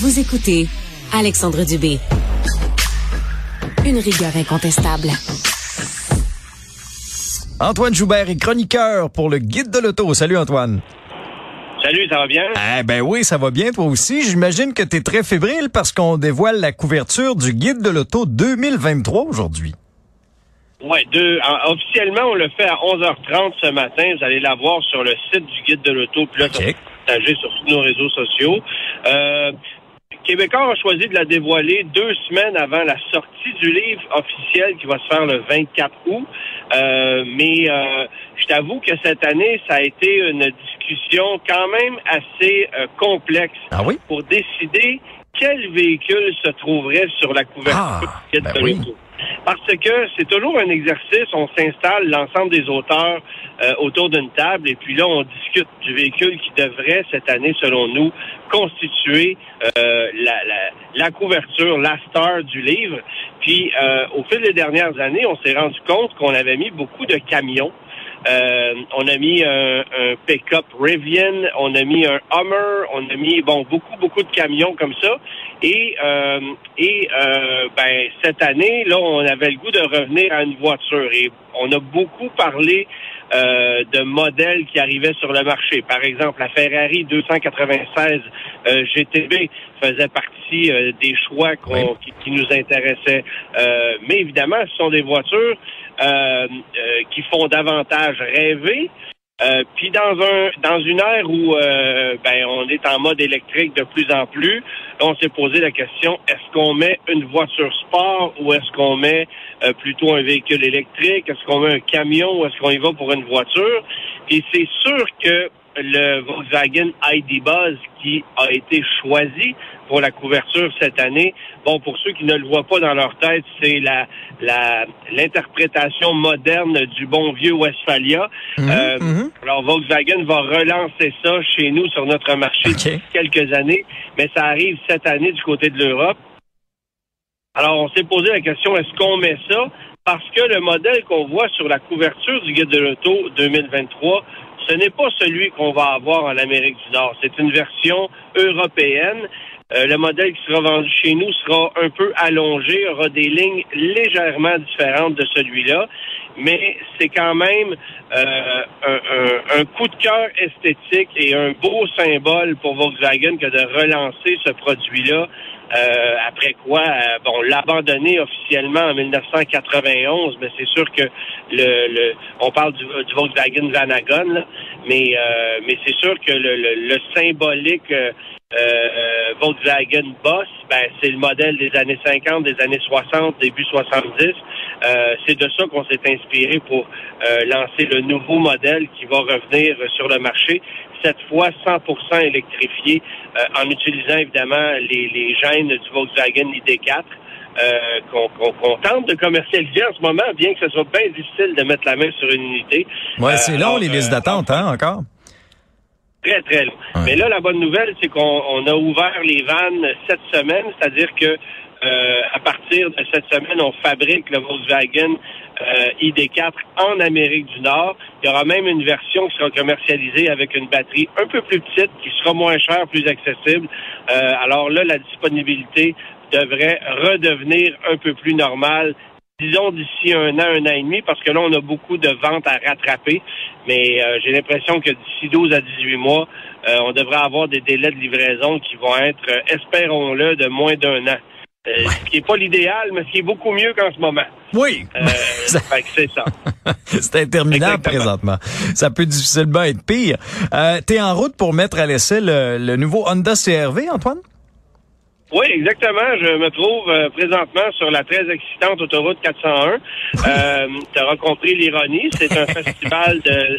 Vous écoutez Alexandre Dubé. Une rigueur incontestable. Antoine Joubert est chroniqueur pour le Guide de l'auto. Salut Antoine. Salut, ça va bien? Eh ben oui, ça va bien toi aussi. J'imagine que tu es très fébrile parce qu'on dévoile la couverture du Guide de l'auto 2023 aujourd'hui. Oui, deux. officiellement, on le fait à 11h30 ce matin. Vous allez la voir sur le site du Guide de l'auto. Puis là, okay. partager sur tous nos réseaux sociaux. Euh, Québécois a choisi de la dévoiler deux semaines avant la sortie du livre officiel qui va se faire le 24 août. Euh, mais euh, je t'avoue que cette année, ça a été une discussion quand même assez euh, complexe ah oui? pour décider quel véhicule se trouverait sur la couverture ah, ben oui. Parce que c'est toujours un exercice, on s'installe l'ensemble des auteurs euh, autour d'une table et puis là on discute du véhicule qui devrait cette année, selon nous, constituer euh, la, la, la, couverture, la star du livre. Puis euh, au fil des dernières années, on s'est rendu compte qu'on avait mis beaucoup de camions euh, on a mis un, un pick-up Rivian, on a mis un Hummer, on a mis bon beaucoup beaucoup de camions comme ça. Et euh, et euh, ben cette année là, on avait le goût de revenir à une voiture et on a beaucoup parlé euh, de modèles qui arrivaient sur le marché. Par exemple, la Ferrari 296 euh, GTB faisait partie euh, des choix qui, qui, nous intéressaient. mais évidemment, ce sont des voitures qui font davantage rêver. Euh, puis dans un dans une ère où euh, ben on est en mode électrique de plus en plus, on s'est posé la question est-ce qu'on met une voiture sport ou est-ce qu'on met euh, plutôt un véhicule électrique? Est-ce qu'on met un camion ou est-ce qu'on y va pour une voiture? Et c'est sûr que le Volkswagen ID Buzz qui a été choisi pour la couverture cette année. Bon, pour ceux qui ne le voient pas dans leur tête, c'est la l'interprétation moderne du bon vieux Westphalia. Mhm, euh, mhm. Alors Volkswagen va relancer ça chez nous sur notre marché Okay. quelques années, mais ça arrive cette année du côté de l'Europe. Alors on s'est posé la question est-ce qu'on met ça? Parce que le modèle qu'on voit sur la couverture du guide de l'auto 2023 ce n'est pas celui qu'on va avoir en Amérique du Nord. C'est une version européenne. Euh, le modèle qui sera vendu chez nous sera un peu allongé, aura des lignes légèrement différentes de celui-là, mais c'est quand même euh, un, un, un, coup de cœur esthétique et un beau symbole pour Volkswagen que de relancer ce produit-là. Euh, après quoi, euh, bon, l'a abandonné officiellement en 1991, mais c'est sûr que le, le on parle du, du Volkswagen Vanagon, là, mais euh, mais c'est sûr que le, le, le symbolique euh, Volkswagen Boss, ben, c'est le modèle des années 50, des années 60, début 70. Euh, c'est de ça qu'on s'est inspiré pour euh, lancer le nouveau modèle qui va revenir sur le marché, cette fois 100% électrifié, euh, en utilisant évidemment les, les gènes du Volkswagen ID4. Euh, qu'on qu'on tente de commercialiser en ce moment, bien que ce soit bien difficile de mettre la main sur une unité. Ouais, c'est long, les listes d'attente, hein, encore? Très, très long. Ouais. Mais là, la bonne nouvelle, c'est qu'on on a ouvert les vannes cette semaine, c'est-à-dire que euh, à partir de cette semaine, on fabrique le Volkswagen euh, ID4 en Amérique du Nord. Il y aura même une version qui sera commercialisée avec une batterie un peu plus petite, qui sera moins chère, plus accessible. Euh, alors là, la disponibilité devrait redevenir un peu plus normale disons d'ici un an, un an et demi, parce que là, on a beaucoup de ventes à rattraper. Mais euh, j'ai l'impression que d'ici 12 à 18 mois, euh, on devrait avoir des délais de livraison qui vont être, euh, espérons-le, de moins d'un an. Euh, Ce qui n'est pas l'idéal, mais ce qui est beaucoup mieux qu'en ce moment. Oui. Euh, fait que c'est ça. c'est interminable Exactement. présentement. Ça peut difficilement être pire. Euh, T'es en route pour mettre à l'essai le, le nouveau Honda CRV, Antoine? Oui, exactement. Je me trouve euh, présentement sur la très excitante autoroute 401. Euh, tu auras compris l'ironie. C'est un festival de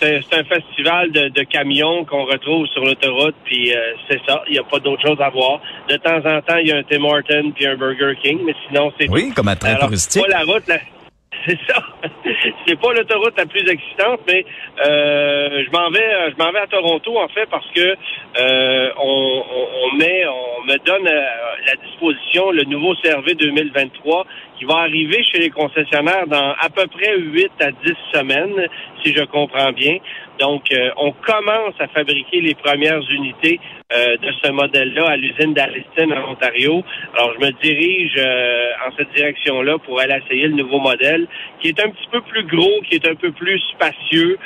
c'est un festival de, de camions qu'on retrouve sur l'autoroute, puis euh, c'est ça. Il n'y a pas d'autre chose à voir. De temps en temps, il y a un Tim Horton puis un Burger King, mais sinon c'est Oui, comme attrait Alors, touristique. Pas la route, la- c'est ça. c'est pas l'autoroute la plus excitante, mais euh, je m'en vais, je m'en vais à Toronto en fait parce que euh, on, met, on me donne euh, la disposition le nouveau CRV 2023 qui va arriver chez les concessionnaires dans à peu près 8 à 10 semaines, si je comprends bien. Donc, euh, on commence à fabriquer les premières unités euh, de ce modèle-là à l'usine d'Alliston en Ontario. Alors, je me dirige euh, en cette direction-là pour aller essayer le nouveau modèle, qui est un petit peu plus gros, qui est un peu plus spacieux.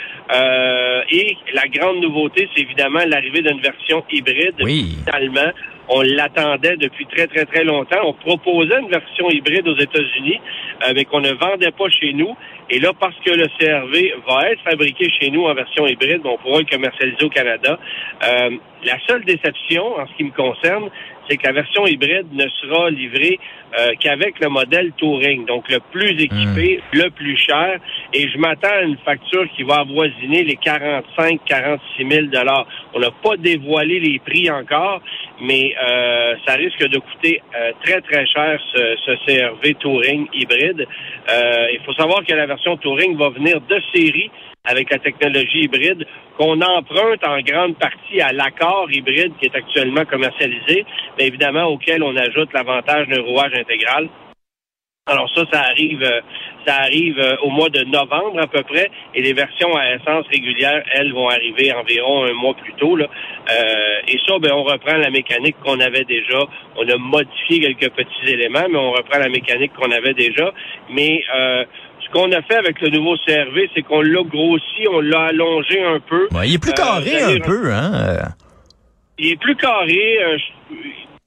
et la grande nouveauté, c'est évidemment l'arrivée d'une version hybride. Oui. Finalement, on l'attendait depuis très, très, très longtemps. On proposait une version hybride aux États-Unis, euh, mais qu'on ne vendait pas chez nous. Et là, parce que le CRV va être fabriqué chez nous en version hybride, on pourra le commercialiser au Canada. Euh, la seule déception, en ce qui me concerne, c'est que la version hybride ne sera livrée euh, qu'avec le modèle Touring, donc le plus équipé, hmm. le plus cher. Et je m'attends à une facture qui va avoisiner les 45, 46 000 dollars. On n'a pas dévoilé les prix encore, mais euh, ça risque de coûter euh, très très cher ce, ce CRV Touring hybride. il faut savoir que la version Touring va venir de série avec la technologie hybride qu'on emprunte en grande partie à l'accord hybride qui est actuellement commercialisé, mais évidemment auquel on ajoute l'avantage d'un rouage intégral. Alors ça, ça arrive, euh, ça arrive euh, au mois de novembre à peu près, et les versions à essence régulière, elles, vont arriver environ un mois plus tôt. Là. Euh, et ça, ben, on reprend la mécanique qu'on avait déjà. On a modifié quelques petits éléments, mais on reprend la mécanique qu'on avait déjà. Mais euh, ce qu'on a fait avec le nouveau CRV, c'est qu'on l'a grossi, on l'a allongé un peu. il est plus carré un peu, hein? Il est plus carré.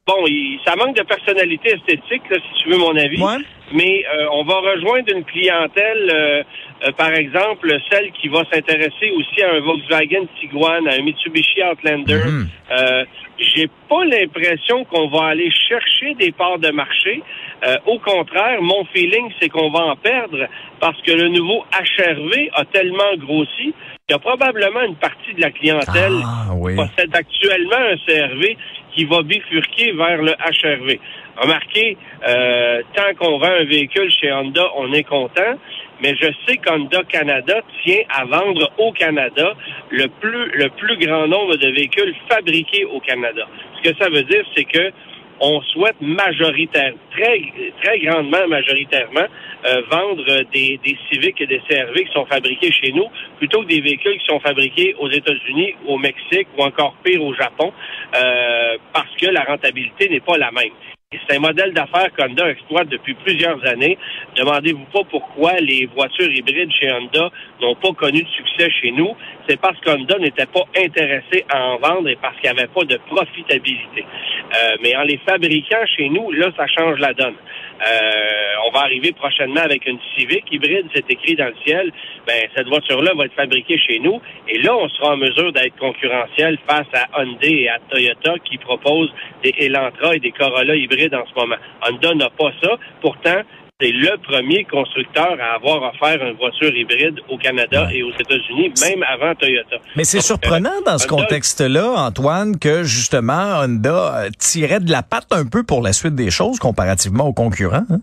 bon, ça manque de personnalité esthétique, si tu veux mon avis. Mais euh, on va rejoindre une clientèle, euh, euh, par exemple, celle qui va s'intéresser aussi à un Volkswagen Tiguan, à un Mitsubishi Outlander. Mhm. J'ai pas l'impression qu'on va aller chercher des parts de marché. au contraire, mon feeling, c'est qu'on va en perdre parce que le nouveau HRV a tellement grossi qu'il y a probablement une partie de la clientèle ah, qui possède actuellement un CRV qui va bifurquer vers le HRV. Remarquez, euh, tant qu'on vend un véhicule chez Honda, on est content, mais je sais qu'Honda Canada tient à vendre au Canada le plus, le plus grand nombre de véhicules fabriqués au Canada. Ce que ça veut dire, c'est que on souhaite majoritaire, très, très grandement majoritairement, euh, vendre des, des et des CRV qui sont fabriqués chez nous, plutôt que des véhicules qui sont fabriqués aux États-Unis, au Mexique ou encore pire au Japon, euh, parce que la rentabilité n'est pas la même. C'est un modèle d'affaires qu'Honda exploite depuis plusieurs années. Demandez-vous pas pourquoi les voitures hybrides chez Honda n'ont pas connu de succès chez nous. C'est parce qu'Honda n'était pas intéressé à en vendre et parce qu'il n'y avait pas de profitabilité. Euh, mais en les fabriquant chez nous, là, ça change la donne. Euh, on va arriver prochainement avec une Civic hybride, c'est écrit dans le ciel. Ben, cette voiture-là va être fabriquée chez nous. Et là, on sera en mesure d'être concurrentiel face à Hyundai et à Toyota qui proposent des Elantra et des Corolla hybrides en ce moment. Honda n'a pas ça. Pourtant, c'est le premier constructeur à avoir offert une voiture hybride au Canada et aux États-Unis, même avant Toyota. Mais c'est surprenant dans ce contexte-là, Antoine, que justement Honda euh, tirait de la patte un peu pour la suite des choses comparativement aux concurrents. Hein?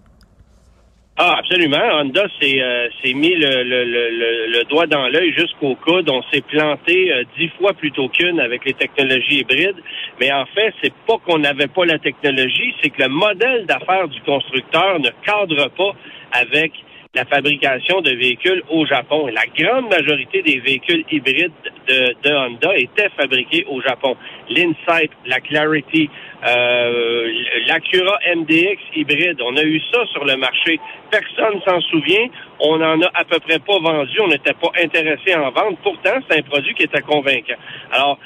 Ah, absolument. Honda s'est euh, mis le, doigt dans l'œil jusqu'au coude. On s'est planté euh, dix fois plutôt qu'une avec les technologies hybrides. Mais en fait, c'est pas qu'on n'avait pas la technologie, c'est que le modèle d'affaires du constructeur ne cadre pas avec la fabrication de véhicules au Japon. Et la grande majorité des véhicules hybrides de, Honda étaient fabriqués au Japon. L'Insight, la Clarity, euh, l'Acura MDX hybride, on a eu ça sur le marché. Personne s'en souvient. On n'en a à peu près pas vendu. On n'était pas intéressé en vendre. Pourtant, c'est un produit qui était convaincant. Alors,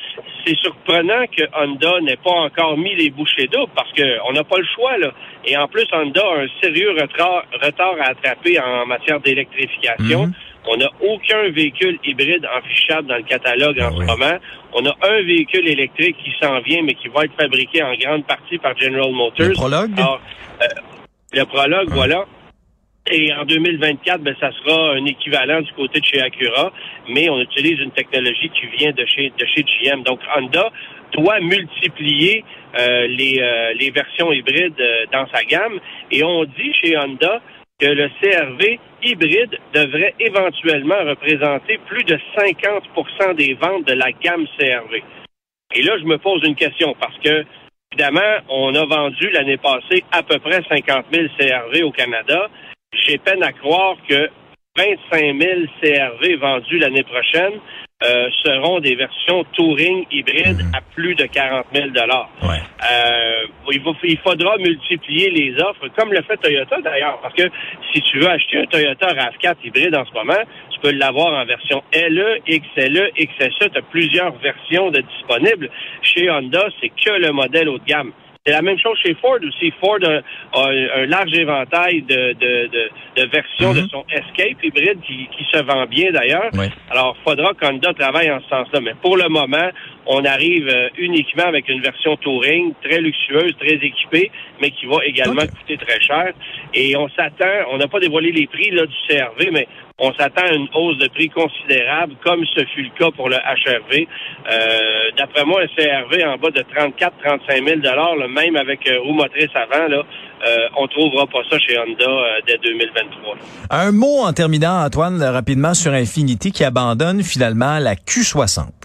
c'est surprenant que Honda n'ait pas encore mis les bouchées doubles parce qu'on n'a pas le choix, là. Et en plus, Honda a un sérieux retard, retard à attraper en matière d'électrification. Mhm. On n'a aucun véhicule hybride affichable dans le catalogue en ah ce moment. On a un véhicule électrique qui s'en vient, mais qui va être fabriqué en grande partie par General Motors. Le prologue? Euh, le prologue, ah. voilà. Et en 2024, ben, ça sera un équivalent du côté de chez Acura, mais on utilise une technologie qui vient de chez, de chez GM. Donc, Honda doit multiplier euh, les, euh, les versions hybrides dans sa gamme. Et on dit chez Honda que le CRV hybride devrait éventuellement représenter plus de 50% des ventes de la gamme CRV. Et là, je me pose une question parce que Évidemment, on a vendu l'année passée à peu près 50 000 CRV au Canada. J'ai peine à croire que 25 000 CRV vendus l'année prochaine euh, seront des versions touring hybrides Mhm. à plus de 40 000 Ouais. euh, il, va- il faudra multiplier les offres, comme le fait Toyota d'ailleurs, parce que si tu veux acheter un Toyota RAV4 hybride en ce moment, tu peux l'avoir en version LE, XLE, XSE, tu as plusieurs versions de disponibles. Chez Honda, c'est que le modèle haut de gamme. C'est la même chose chez Ford aussi. Ford a, a un large éventail de, de, de, de versions Mhm. de son Escape hybride qui, qui se vend bien d'ailleurs. Ouais. Alors, faudra qu'Honda travaille en ce sens-là. Mais pour le moment, on arrive euh, uniquement avec une version Touring très luxueuse, très équipée, mais qui va également coûter très cher. Et on s'attend, on n'a pas dévoilé les prix là, du CRV, mais on s'attend à une hausse de prix considérable, comme ce fut le cas pour le HRV. Euh, D'après moi, un CRV en bas de 34-35 000 le même avec euh, roue motrice avant, là, euh, on trouvera pas ça chez Honda dès 2023. Un mot en terminant, Antoine, là, rapidement sur Infinity qui abandonne finalement la Q60.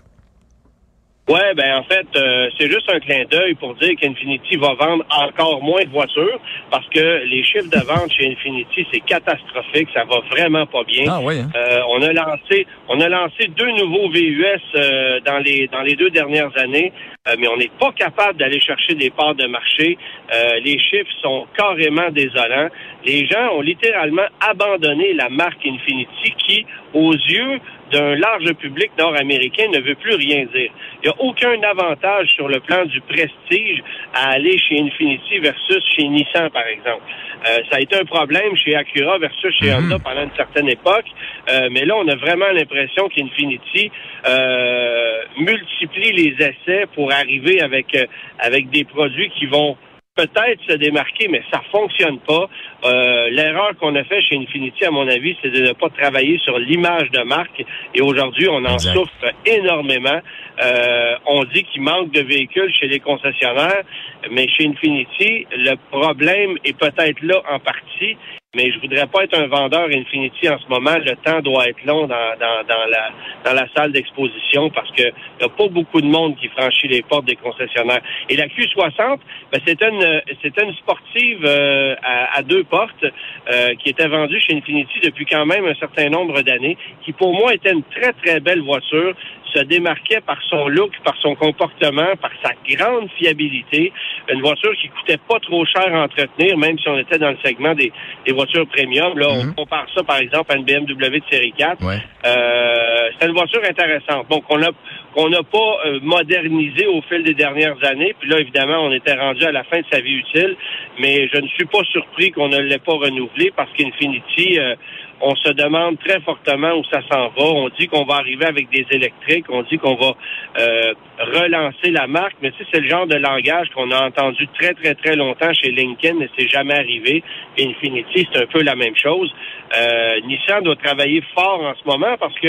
Ouais, ben en fait, euh, c'est juste un clin d'œil pour dire qu'Infinity va vendre encore moins de voitures parce que les chiffres de vente chez Infinity, c'est catastrophique, ça va vraiment pas bien. Ah oui, hein? Euh, on a lancé, on a lancé deux nouveaux VUS euh, dans les dans les deux dernières années, mais on n'est pas capable d'aller chercher des parts de marché. Euh, les chiffres sont carrément désolants. Les gens ont littéralement abandonné la marque Infinity, qui, aux yeux d'un large public nord-américain, ne veut plus rien dire. Il n'y a aucun avantage sur le plan du prestige à aller chez Infinity versus chez Nissan, par exemple. Euh, ça a été un problème chez Acura versus chez Mhm. Honda pendant une certaine époque, Euh, mais là, on a vraiment l'impression qu'Infinity euh, multiplie les essais pour arriver avec euh, avec des produits qui vont peut-être se démarquer, mais ça fonctionne pas. Euh, L'erreur qu'on a fait chez Infinity, à mon avis, c'est de ne pas travailler sur l'image de marque. Et aujourd'hui, on en Exact. souffre énormément. Euh, on dit qu'il manque de véhicules chez les concessionnaires, mais chez Infinity, le problème est peut-être là en partie. Mais je voudrais pas être un vendeur Infinity en ce moment. Le temps doit être long dans, dans, dans la dans la salle d'exposition parce que y a pas beaucoup de monde qui franchit les portes des concessionnaires. Et la Q60, ben, une une sportive euh, à, à deux portes euh, qui était vendue chez Infinity depuis quand même un certain nombre d'années, qui pour moi était une très très belle voiture se démarquait par son look, par son comportement, par sa grande fiabilité. Une voiture qui coûtait pas trop cher à entretenir, même si on était dans le segment des, des voitures premium. Là, Mhm. on compare ça, par exemple, à une BMW de série 4. Ouais. Euh, c'est une voiture intéressante. Donc, on a qu'on n'a pas euh, modernisé au fil des dernières années. Puis là, évidemment, on était rendu à la fin de sa vie utile. Mais je ne suis pas surpris qu'on ne l'ait pas renouvelé parce qu'Infinity, euh, on se demande très fortement où ça s'en va. On dit qu'on va arriver avec des électriques. On dit qu'on va euh, relancer la marque. Mais tu sais, c'est le genre de langage qu'on a entendu très, très, très longtemps chez Lincoln et c'est jamais arrivé. Infinity, c'est un peu la même chose. Euh, Nissan doit travailler fort en ce moment parce que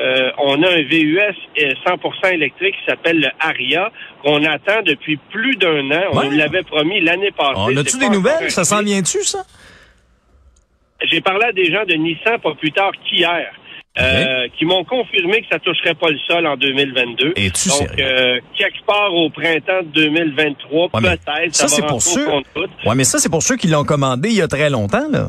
euh, on a un VUS euh, 100% électrique qui s'appelle le Aria qu'on attend depuis plus d'un an. On Ouais. nous l'avait promis l'année passée. On a-tu des nouvelles? Ça s'en vient-tu, ça? J'ai parlé à des gens de Nissan pas plus tard qu'hier. euh, qui m'ont confirmé que ça toucherait pas le sol en 2022. Es-tu Donc, sérieux? euh, quelque part au printemps de 2023, Ouais, mais peut-être, ça, ça, c'est pour compte-gouttes. Ouais, mais ça, c'est pour ceux qui l'ont commandé il y a très longtemps, là.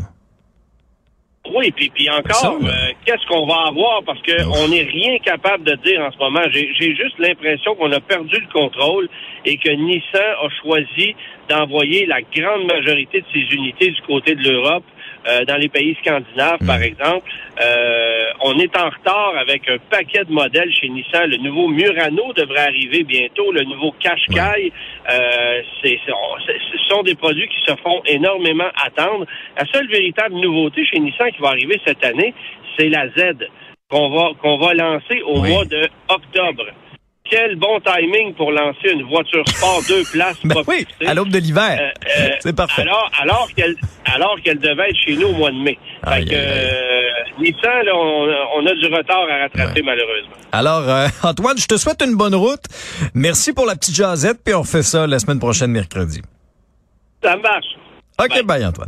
Oui, puis, puis Ça, encore, euh, qu'est-ce qu'on va avoir? Parce que Ouf. on n'est rien capable de dire en ce moment. J'ai j'ai juste l'impression qu'on a perdu le contrôle et que Nissan a choisi d'envoyer la grande majorité de ses unités du côté de l'Europe, euh, dans les pays scandinaves, par Mm. exemple. Euh, on est en retard avec un paquet de modèles chez Nissan. Le nouveau Murano devrait arriver bientôt, le nouveau Qashqai. Euh, c'est- ce sont des produits qui se font énormément attendre. La seule véritable nouveauté chez Nissan qui va arriver cette année, c'est la Z qu'on va qu'on va lancer au Oui. mois de octobre. Quel bon timing pour lancer une voiture sport deux places Ben oui, à l'aube de l'hiver. Euh, euh, c'est parfait. Alors, alors qu'elle, alors qu'elle devait être chez nous au mois de mai. Fait que, euh, Nissan, là, on, a- on a du retard à rattraper Ouais. malheureusement. Alors, euh, Antoine, je te souhaite une bonne route. Merci pour la petite jasette, puis on refait ça la semaine prochaine, mercredi. Ça marche. OK, Bye. bye, Antoine.